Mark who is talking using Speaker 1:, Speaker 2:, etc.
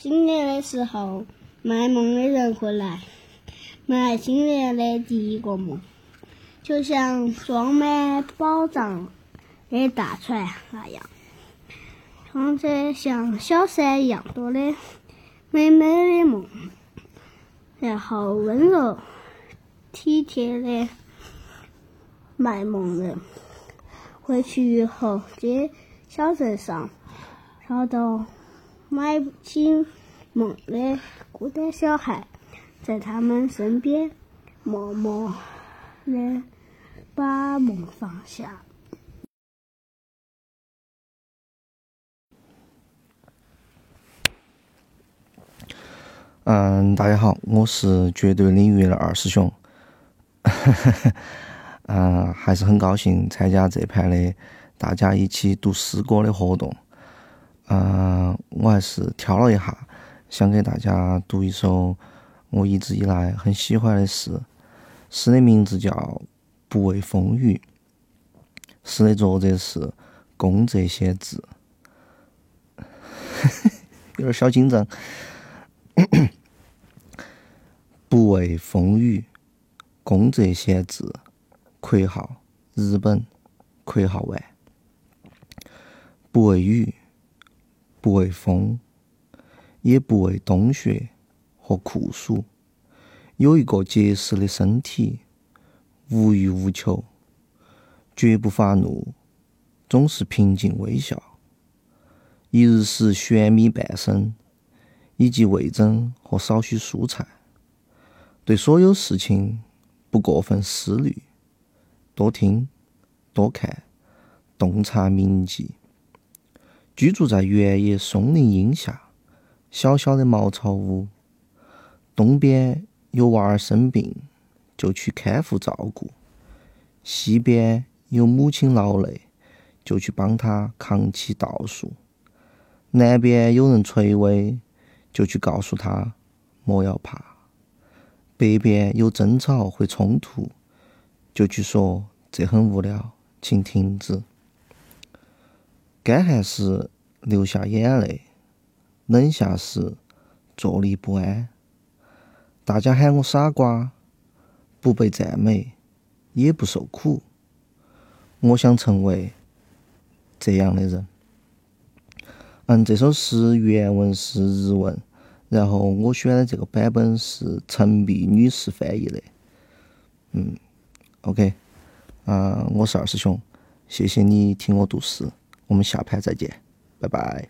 Speaker 1: 新年的时候，卖梦的人会来买新年的第一个梦，就像装满宝藏的大船那样，装着像小山一样多的美美的梦，然后温柔体贴的卖梦人回去以后，街小镇上找到。买不起梦的孤单小孩，在他们身边默默的把梦放下。
Speaker 2: 嗯，大家好，我是绝对领域的二师兄。嗯，还是很高兴参加这盘的大家一起读诗歌的活动。嗯，我还是挑了一下，想给大家读一首我一直以来很喜欢的诗。诗的名字叫《不畏风雨》，诗的作者是宫泽贤治。有点小紧张。不畏风雨，宫泽贤治。括号日本。括号完。不畏雨。不畏风，也不畏冬雪和酷暑，有一个结实的身体，无欲无求，绝不发怒，总是平静微笑。一日食玄米半升，以及味噌和少许蔬菜。对所有事情不过分思虑，多听，多看，洞察铭记。居住在原野松林荫下，小小的茅草屋。东边有娃儿生病，就去看护照顾；西边有母亲劳累，就去帮他扛起稻束；南边有人垂危，就去告诉他莫要怕；北边有争吵或冲突，就去说这很无聊，请停止。干旱时流下眼泪，冷下时坐立不安。大家喊我傻瓜，不被赞美，也不受苦。我想成为这样的人。嗯，这首诗原文是日文，然后我选的这个版本是陈碧女士翻译的。嗯，OK，啊，我是二师兄，谢谢你听我读诗。我们下盘再见，拜拜。